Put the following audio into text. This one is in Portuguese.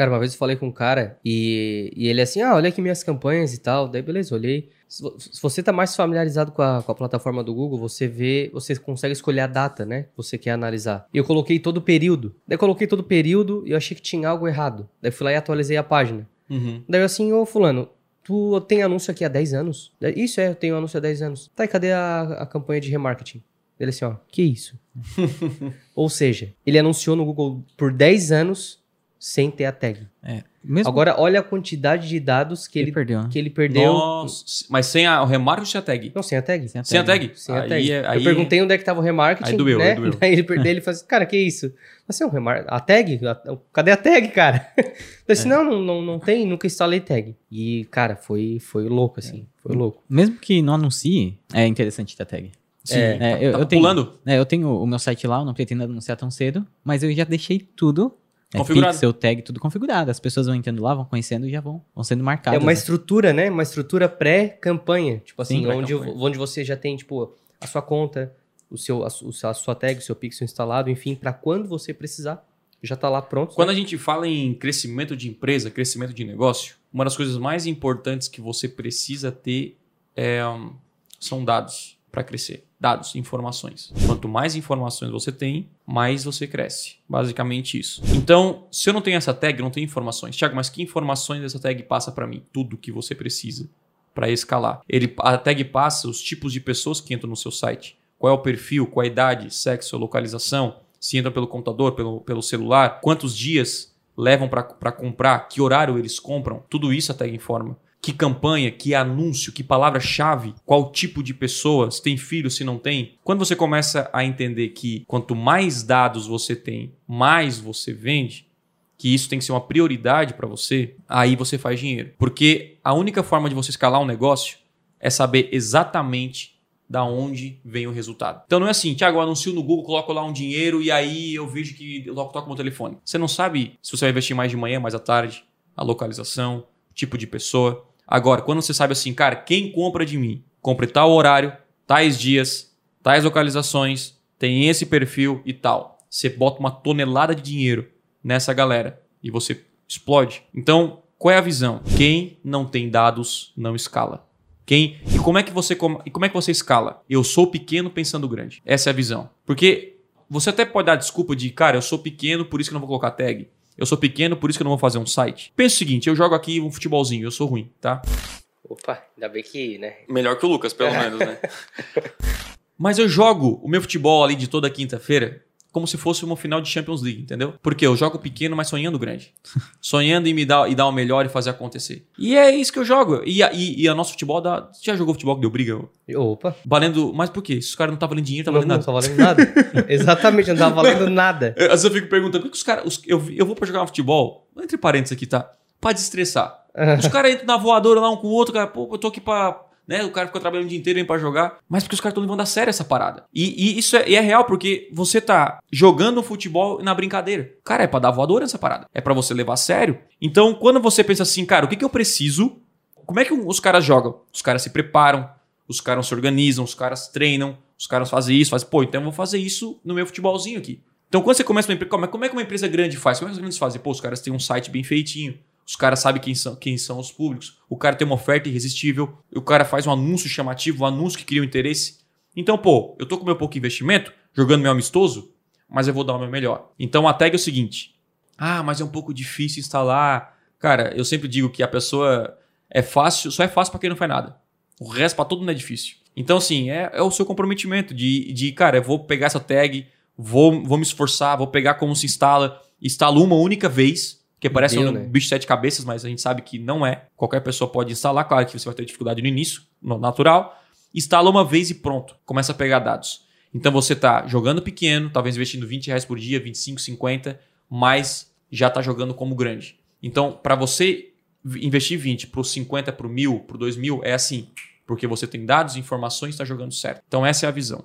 Cara, uma vez eu falei com um cara e, e ele assim, ah, olha aqui minhas campanhas e tal. Daí, beleza, olhei. Se, vo- se você tá mais familiarizado com a, com a plataforma do Google, você vê, você consegue escolher a data, né? Que você quer analisar. E eu coloquei todo o período. Daí eu coloquei todo o período e eu achei que tinha algo errado. Daí eu fui lá e atualizei a página. Uhum. Daí eu assim, ô fulano, tu tem anúncio aqui há 10 anos? Isso é, eu tenho anúncio há 10 anos. Tá, e cadê a, a campanha de remarketing? Ele assim, ó, que isso? Ou seja, ele anunciou no Google por 10 anos sem ter a tag. É. Mesmo Agora, olha a quantidade de dados que ele ele, perdeu, né? que ele perdeu. Nossa, mas sem a, o remarketing ou sem a tag? Não, sem a tag. Sem a Sem a tag? Sem a Aí tag. é- aí- Eu perguntei onde é que tava o remarketing, Aí doeu, né? aí doeu. Daí ele, daí ele falou assim, cara, que isso? Assim, um remar... a tag? A- Cadê a tag, cara? Eu disse, É. não, não, não, não tem, nunca instalei tag. E, cara, foi, foi louco, assim. Foi louco. Mesmo que não anuncie, é interessante ter tag. Sim, É, tá, É, eu, tá eu tenho, pulando. é, eu tenho o meu site lá, eu não pretendo anunciar tão cedo, mas eu já deixei tudo. É, Configurado. pixel, tag, tudo configurado. As pessoas vão entrando lá, vão conhecendo e já vão, vão sendo É marcadas. uma né? estrutura, né? Uma estrutura pré-campanha. Tipo assim, Sim, onde, pré-campanha. onde você já tem, tipo, a sua conta, o seu, a, a sua tag, o seu pixel instalado, enfim, pra quando você precisar, já tá lá pronto. Quando né? a gente fala em crescimento de empresa, crescimento de negócio, uma das coisas mais importantes que você precisa ter é, hum, são dados para crescer. Dados, informações. Quanto mais informações você tem, mais você cresce. Basicamente isso. Então, se eu não tenho essa tag, eu não tenho informações. Tiago, mas que informações essa tag passa para mim? Tudo que você precisa para escalar. Ele, a tag passa os tipos de pessoas que entram no seu site. Qual é o perfil, qual a idade, sexo, localização, se entram pelo computador, pelo, pelo celular, quantos dias levam para comprar, que horário eles compram, tudo isso a tag informa. Que campanha, que anúncio, que palavra-chave, qual tipo de pessoa, se tem filho, se não tem. Quando você começa a entender que quanto mais dados você tem, mais você vende, que isso tem que ser uma prioridade para você, aí você faz dinheiro. Porque a única forma de você escalar um negócio é saber exatamente da onde vem o resultado. Então não é assim, Thiago, eu anuncio no Google, coloco lá um dinheiro e aí eu vejo que eu toco meu telefone. Você não sabe se você vai investir mais de manhã, mais à tarde, a localização, tipo de pessoa. Agora, quando você sabe assim, cara, quem compra de mim? Compre tal horário, tais dias, tais localizações, tem esse perfil e tal. Você bota uma tonelada de dinheiro nessa galera e você explode. Então, qual é a visão? Quem não tem dados não escala. Quem e como é que você e como é que você escala? Eu sou pequeno pensando grande. Essa é a visão. Porque você até pode dar desculpa de, cara, eu sou pequeno, por isso que eu não vou colocar tag. Eu sou pequeno, por isso que eu não vou fazer um site. Pensa o seguinte, eu jogo aqui um futebolzinho, eu sou ruim, tá? Opa, ainda bem que, né? Melhor que o Lucas, pelo menos, né? Mas eu jogo o meu futebol ali de toda quinta-feira como se fosse uma final de Champions League, entendeu? Porque eu jogo pequeno, mas sonhando grande. sonhando em me dar, e dar o melhor e fazer acontecer. E é isso que eu jogo. E e, e a nosso futebol dá. Você já jogou futebol que deu briga? Opa, Valendo. Mas por quê? Se os caras não tá valendo dinheiro, tá não, valendo não nada. tá valendo nada. Exatamente, não tava valendo nada. Às vezes eu fico perguntando, por que os caras. Eu, eu vou pra jogar um futebol, entre parênteses aqui, tá? Pra desestressar. Os caras entram na voadora lá um com o outro, cara, pô, eu tô aqui pra. Né, o cara fica trabalhando o dia inteiro pra jogar. Mas porque os caras estão levando a sério essa parada. E, e isso é, e é real, porque você tá jogando futebol na brincadeira. Cara, é pra dar voadora essa parada. É pra você levar a sério. Então, quando você pensa assim, cara, o que, que eu preciso? Como é que os caras jogam? Os caras se preparam, os caras se organizam, os caras treinam, os caras fazem isso, fazem, pô, então eu vou fazer isso no meu futebolzinho aqui. Então, quando você começa uma empresa, como é- como é que uma empresa grande faz? Como é que os grandes fazem? Pô, os caras têm um site bem feitinho, os caras sabem quem são, quem são os públicos, o cara tem uma oferta irresistível, o cara faz um anúncio chamativo, um anúncio que cria um interesse. Então, pô, eu tô com meu pouco investimento, jogando meu amistoso, mas eu vou dar o meu melhor. Então, a tag é o seguinte: ah, mas é um pouco difícil instalar. Cara, eu sempre digo que a pessoa é fácil, só é fácil pra quem não faz nada. O resto pra todo mundo é difícil. Então, assim, é, é o seu comprometimento de, de, cara, eu vou pegar essa tag, vou, vou me esforçar, vou pegar como se instala, instalo uma única vez, que parece Deu, um né? bicho de sete cabeças, mas a gente sabe que não é. Qualquer pessoa pode instalar, claro que você vai ter dificuldade no início, no natural. Instala uma vez e pronto, começa a pegar dados. Então você tá jogando pequeno, talvez investindo 20 reais por dia, 25, 50, mas já tá jogando como grande. Então, para você investir 20 pro 50, pro 1000, pro 2000, é assim. Porque você tem dados, informações, está jogando certo. Então, essa é a visão.